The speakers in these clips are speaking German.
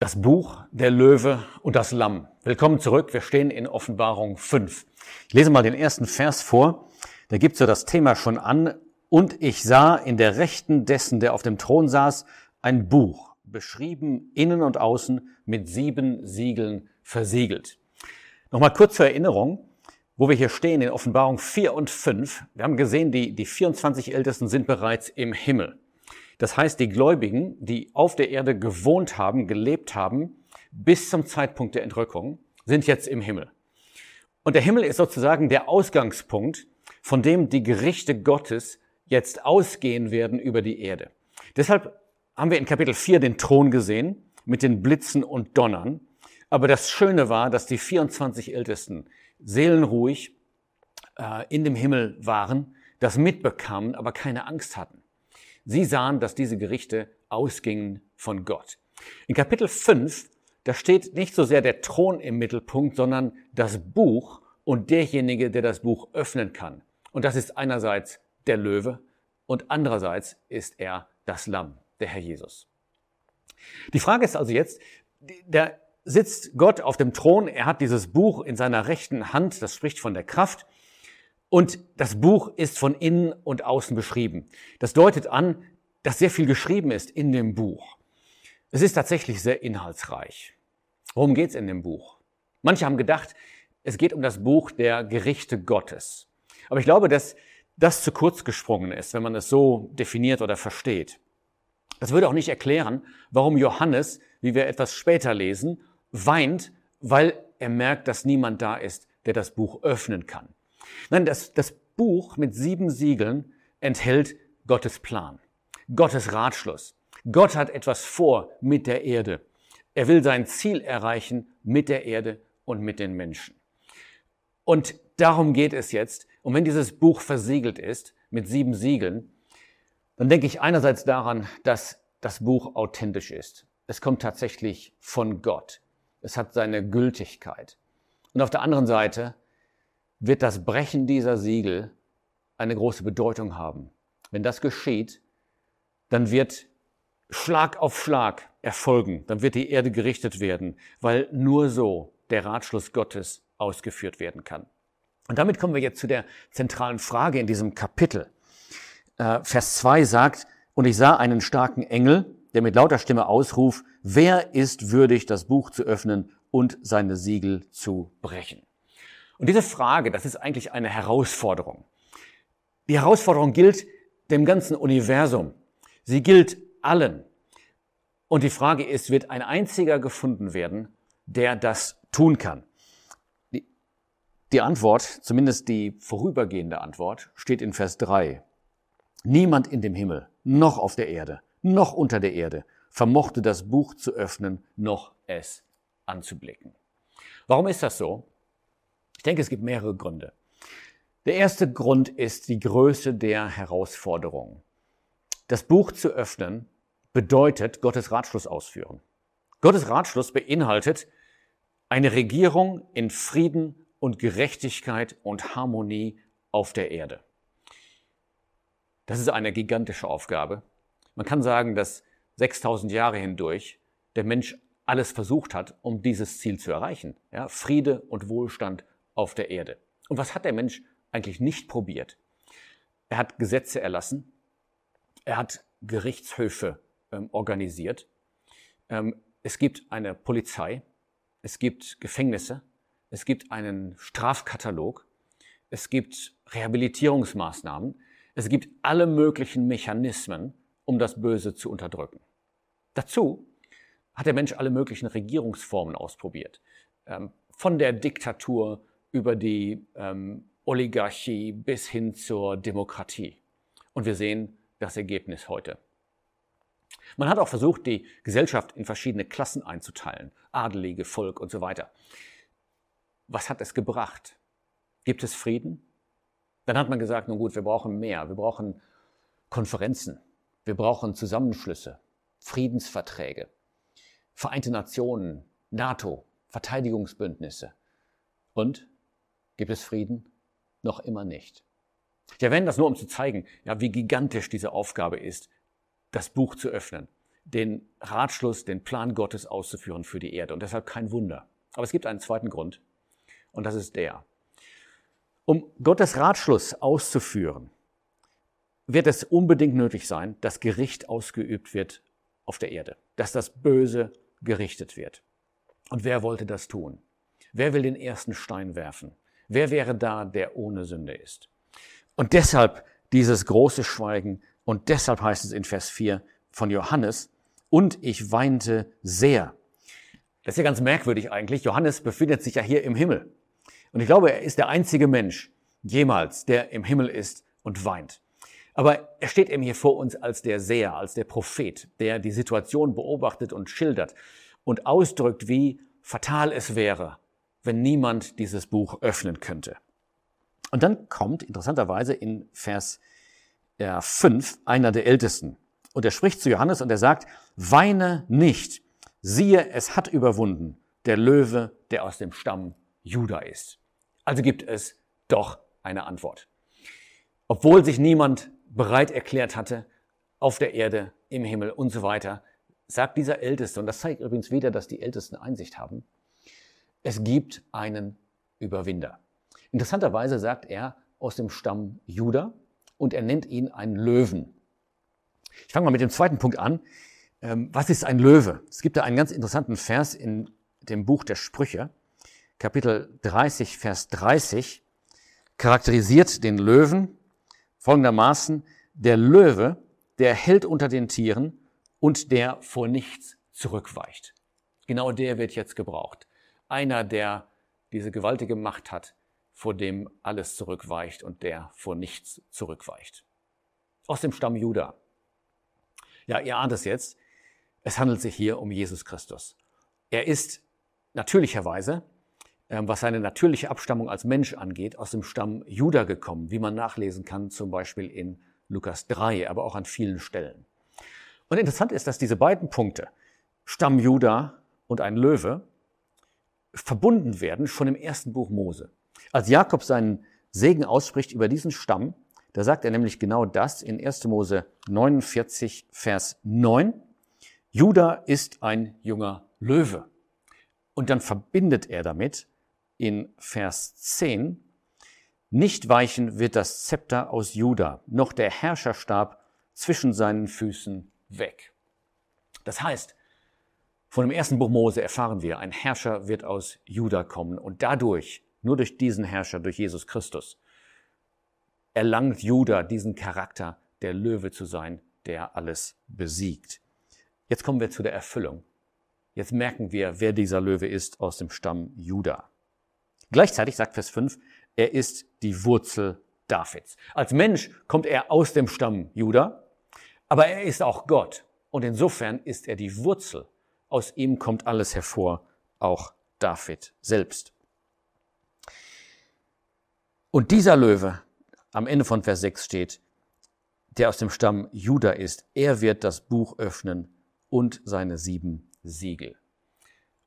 Das Buch, der Löwe und das Lamm. Willkommen zurück. Wir stehen in Offenbarung 5. Ich lese mal den ersten Vers vor. Da gibt so das Thema schon an. Und ich sah in der Rechten dessen, der auf dem Thron saß, ein Buch, beschrieben innen und außen mit sieben Siegeln versiegelt. Nochmal kurz zur Erinnerung, wo wir hier stehen in Offenbarung 4 und 5. Wir haben gesehen, die, die 24 Ältesten sind bereits im Himmel. Das heißt, die Gläubigen, die auf der Erde gewohnt haben, gelebt haben, bis zum Zeitpunkt der Entrückung, sind jetzt im Himmel. Und der Himmel ist sozusagen der Ausgangspunkt, von dem die Gerichte Gottes jetzt ausgehen werden über die Erde. Deshalb haben wir in Kapitel 4 den Thron gesehen mit den Blitzen und Donnern. Aber das Schöne war, dass die 24 Ältesten seelenruhig äh, in dem Himmel waren, das mitbekamen, aber keine Angst hatten. Sie sahen, dass diese Gerichte ausgingen von Gott. In Kapitel 5, da steht nicht so sehr der Thron im Mittelpunkt, sondern das Buch und derjenige, der das Buch öffnen kann. Und das ist einerseits der Löwe und andererseits ist er das Lamm, der Herr Jesus. Die Frage ist also jetzt, da sitzt Gott auf dem Thron, er hat dieses Buch in seiner rechten Hand, das spricht von der Kraft, und das Buch ist von innen und außen beschrieben. Das deutet an, dass sehr viel geschrieben ist in dem Buch. Es ist tatsächlich sehr inhaltsreich. Worum geht es in dem Buch? Manche haben gedacht, es geht um das Buch der Gerichte Gottes. Aber ich glaube, dass das zu kurz gesprungen ist, wenn man es so definiert oder versteht. Das würde auch nicht erklären, warum Johannes, wie wir etwas später lesen, weint, weil er merkt, dass niemand da ist, der das Buch öffnen kann. Nein, das, das Buch mit sieben Siegeln enthält Gottes Plan, Gottes Ratschluss. Gott hat etwas vor mit der Erde. Er will sein Ziel erreichen mit der Erde und mit den Menschen. Und darum geht es jetzt. Und wenn dieses Buch versiegelt ist mit sieben Siegeln, dann denke ich einerseits daran, dass das Buch authentisch ist. Es kommt tatsächlich von Gott. Es hat seine Gültigkeit. Und auf der anderen Seite wird das Brechen dieser Siegel eine große Bedeutung haben. Wenn das geschieht, dann wird Schlag auf Schlag erfolgen, dann wird die Erde gerichtet werden, weil nur so der Ratschluss Gottes ausgeführt werden kann. Und damit kommen wir jetzt zu der zentralen Frage in diesem Kapitel. Äh, Vers 2 sagt, und ich sah einen starken Engel, der mit lauter Stimme ausruft, wer ist würdig, das Buch zu öffnen und seine Siegel zu brechen? Und diese Frage, das ist eigentlich eine Herausforderung. Die Herausforderung gilt dem ganzen Universum. Sie gilt allen. Und die Frage ist, wird ein einziger gefunden werden, der das tun kann? Die, die Antwort, zumindest die vorübergehende Antwort, steht in Vers 3. Niemand in dem Himmel, noch auf der Erde, noch unter der Erde, vermochte das Buch zu öffnen, noch es anzublicken. Warum ist das so? Ich denke, es gibt mehrere Gründe. Der erste Grund ist die Größe der Herausforderung. Das Buch zu öffnen bedeutet Gottes Ratschluss ausführen. Gottes Ratschluss beinhaltet eine Regierung in Frieden und Gerechtigkeit und Harmonie auf der Erde. Das ist eine gigantische Aufgabe. Man kann sagen, dass 6000 Jahre hindurch der Mensch alles versucht hat, um dieses Ziel zu erreichen. Ja, Friede und Wohlstand auf der Erde. Und was hat der Mensch eigentlich nicht probiert? Er hat Gesetze erlassen, er hat Gerichtshöfe ähm, organisiert, ähm, es gibt eine Polizei, es gibt Gefängnisse, es gibt einen Strafkatalog, es gibt Rehabilitierungsmaßnahmen, es gibt alle möglichen Mechanismen, um das Böse zu unterdrücken. Dazu hat der Mensch alle möglichen Regierungsformen ausprobiert. Ähm, von der Diktatur über die ähm, Oligarchie bis hin zur Demokratie. Und wir sehen das Ergebnis heute. Man hat auch versucht, die Gesellschaft in verschiedene Klassen einzuteilen, Adelige, Volk und so weiter. Was hat es gebracht? Gibt es Frieden? Dann hat man gesagt, nun gut, wir brauchen mehr, wir brauchen Konferenzen, wir brauchen Zusammenschlüsse, Friedensverträge, Vereinte Nationen, NATO, Verteidigungsbündnisse. Und Gibt es Frieden? Noch immer nicht. Ich erwähne das nur, um zu zeigen, ja, wie gigantisch diese Aufgabe ist, das Buch zu öffnen. den Ratschluss, den Plan Gottes auszuführen für die Erde. Und deshalb kein Wunder. Aber es gibt einen zweiten Grund. Und das ist der. Um Gottes Ratschluss auszuführen, wird es unbedingt nötig sein, dass Gericht ausgeübt wird auf der Erde, dass das Böse gerichtet wird. Und wer wollte das tun? Wer will den ersten Stein werfen? Wer wäre da, der ohne Sünde ist? Und deshalb dieses große Schweigen und deshalb heißt es in Vers 4 von Johannes, und ich weinte sehr. Das ist ja ganz merkwürdig eigentlich. Johannes befindet sich ja hier im Himmel. Und ich glaube, er ist der einzige Mensch jemals, der im Himmel ist und weint. Aber er steht eben hier vor uns als der Seher, als der Prophet, der die Situation beobachtet und schildert und ausdrückt, wie fatal es wäre, wenn niemand dieses Buch öffnen könnte. Und dann kommt interessanterweise in Vers 5 einer der Ältesten. Und er spricht zu Johannes und er sagt, weine nicht, siehe, es hat überwunden, der Löwe, der aus dem Stamm Juda ist. Also gibt es doch eine Antwort. Obwohl sich niemand bereit erklärt hatte, auf der Erde, im Himmel und so weiter, sagt dieser Älteste, und das zeigt übrigens wieder, dass die Ältesten Einsicht haben, es gibt einen Überwinder. Interessanterweise sagt er aus dem Stamm Juda und er nennt ihn einen Löwen. Ich fange mal mit dem zweiten Punkt an. Ähm, was ist ein Löwe? Es gibt da einen ganz interessanten Vers in dem Buch der Sprüche, Kapitel 30, Vers 30, charakterisiert den Löwen folgendermaßen, der Löwe, der hält unter den Tieren und der vor nichts zurückweicht. Genau der wird jetzt gebraucht. Einer, der diese gewaltige Macht hat, vor dem alles zurückweicht und der vor nichts zurückweicht. Aus dem Stamm Juda. Ja, ihr ahnt es jetzt. Es handelt sich hier um Jesus Christus. Er ist natürlicherweise, ähm, was seine natürliche Abstammung als Mensch angeht, aus dem Stamm Juda gekommen, wie man nachlesen kann, zum Beispiel in Lukas 3, aber auch an vielen Stellen. Und interessant ist, dass diese beiden Punkte, Stamm Juda und ein Löwe, verbunden werden schon im ersten Buch Mose. Als Jakob seinen Segen ausspricht über diesen Stamm, da sagt er nämlich genau das in 1. Mose 49, Vers 9. Juda ist ein junger Löwe. Und dann verbindet er damit in Vers 10, nicht weichen wird das Zepter aus Juda, noch der Herrscherstab zwischen seinen Füßen weg. Das heißt, von dem ersten Buch Mose erfahren wir, ein Herrscher wird aus Juda kommen und dadurch nur durch diesen Herrscher, durch Jesus Christus, erlangt Judah diesen Charakter, der Löwe zu sein, der alles besiegt. Jetzt kommen wir zu der Erfüllung. Jetzt merken wir, wer dieser Löwe ist aus dem Stamm Judah. Gleichzeitig sagt Vers 5, er ist die Wurzel Davids. Als Mensch kommt er aus dem Stamm Judah, aber er ist auch Gott. Und insofern ist er die Wurzel. Aus ihm kommt alles hervor, auch David selbst. Und dieser Löwe, am Ende von Vers 6 steht, der aus dem Stamm Juda ist, er wird das Buch öffnen und seine sieben Siegel.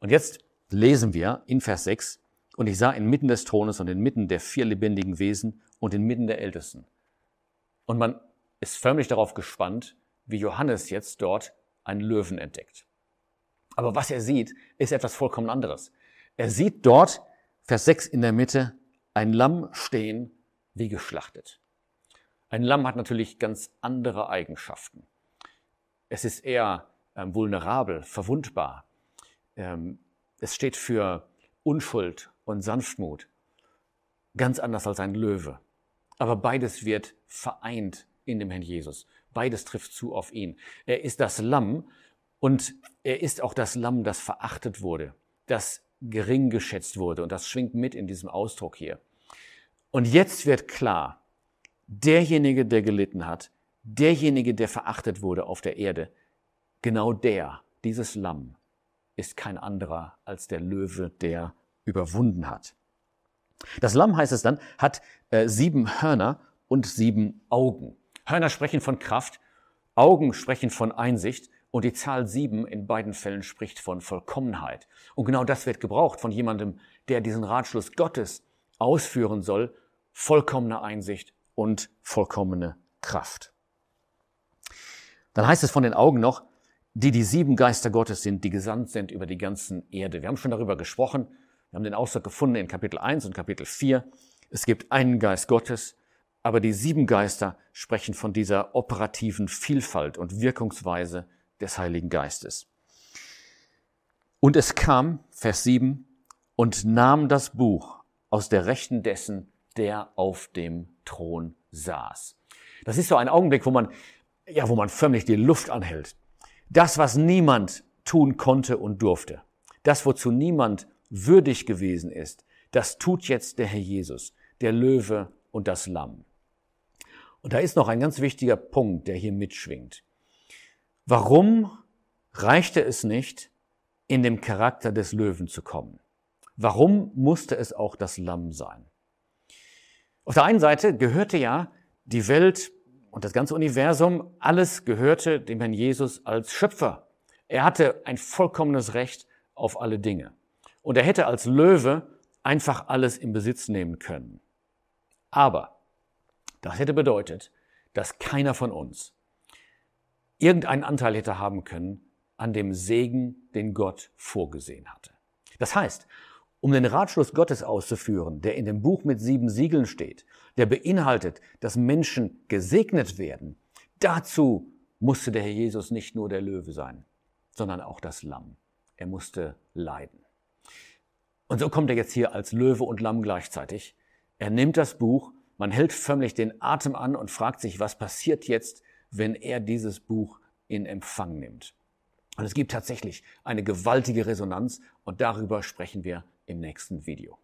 Und jetzt lesen wir in Vers 6, und ich sah inmitten des Thrones und inmitten der vier lebendigen Wesen und inmitten der Ältesten. Und man ist förmlich darauf gespannt, wie Johannes jetzt dort einen Löwen entdeckt. Aber was er sieht, ist etwas vollkommen anderes. Er sieht dort, Vers 6 in der Mitte, ein Lamm stehen wie geschlachtet. Ein Lamm hat natürlich ganz andere Eigenschaften. Es ist eher ähm, vulnerabel, verwundbar. Ähm, es steht für Unschuld und Sanftmut. Ganz anders als ein Löwe. Aber beides wird vereint in dem Herrn Jesus. Beides trifft zu auf ihn. Er ist das Lamm und er ist auch das Lamm, das verachtet wurde, das gering geschätzt wurde. Und das schwingt mit in diesem Ausdruck hier. Und jetzt wird klar, derjenige, der gelitten hat, derjenige, der verachtet wurde auf der Erde, genau der, dieses Lamm, ist kein anderer als der Löwe, der überwunden hat. Das Lamm, heißt es dann, hat äh, sieben Hörner und sieben Augen. Hörner sprechen von Kraft, Augen sprechen von Einsicht und die Zahl sieben in beiden Fällen spricht von Vollkommenheit. Und genau das wird gebraucht von jemandem, der diesen Ratschluss Gottes ausführen soll, vollkommene Einsicht und vollkommene Kraft. Dann heißt es von den Augen noch, die die sieben Geister Gottes sind, die gesandt sind über die ganzen Erde. Wir haben schon darüber gesprochen. Wir haben den Ausdruck gefunden in Kapitel 1 und Kapitel 4. Es gibt einen Geist Gottes, aber die sieben Geister sprechen von dieser operativen Vielfalt und Wirkungsweise des Heiligen Geistes. Und es kam, Vers 7, und nahm das Buch aus der Rechten dessen, der auf dem Thron saß. Das ist so ein Augenblick, wo man, ja, wo man förmlich die Luft anhält. Das, was niemand tun konnte und durfte, das, wozu niemand würdig gewesen ist, das tut jetzt der Herr Jesus, der Löwe und das Lamm. Und da ist noch ein ganz wichtiger Punkt, der hier mitschwingt. Warum reichte es nicht, in dem Charakter des Löwen zu kommen? Warum musste es auch das Lamm sein? Auf der einen Seite gehörte ja die Welt und das ganze Universum, alles gehörte dem Herrn Jesus als Schöpfer. Er hatte ein vollkommenes Recht auf alle Dinge. Und er hätte als Löwe einfach alles in Besitz nehmen können. Aber das hätte bedeutet, dass keiner von uns irgendeinen Anteil hätte haben können an dem Segen, den Gott vorgesehen hatte. Das heißt, um den Ratschluss Gottes auszuführen, der in dem Buch mit sieben Siegeln steht, der beinhaltet, dass Menschen gesegnet werden, dazu musste der Herr Jesus nicht nur der Löwe sein, sondern auch das Lamm. Er musste leiden. Und so kommt er jetzt hier als Löwe und Lamm gleichzeitig. Er nimmt das Buch, man hält förmlich den Atem an und fragt sich, was passiert jetzt, wenn er dieses Buch in Empfang nimmt. Und es gibt tatsächlich eine gewaltige Resonanz und darüber sprechen wir im nächsten Video.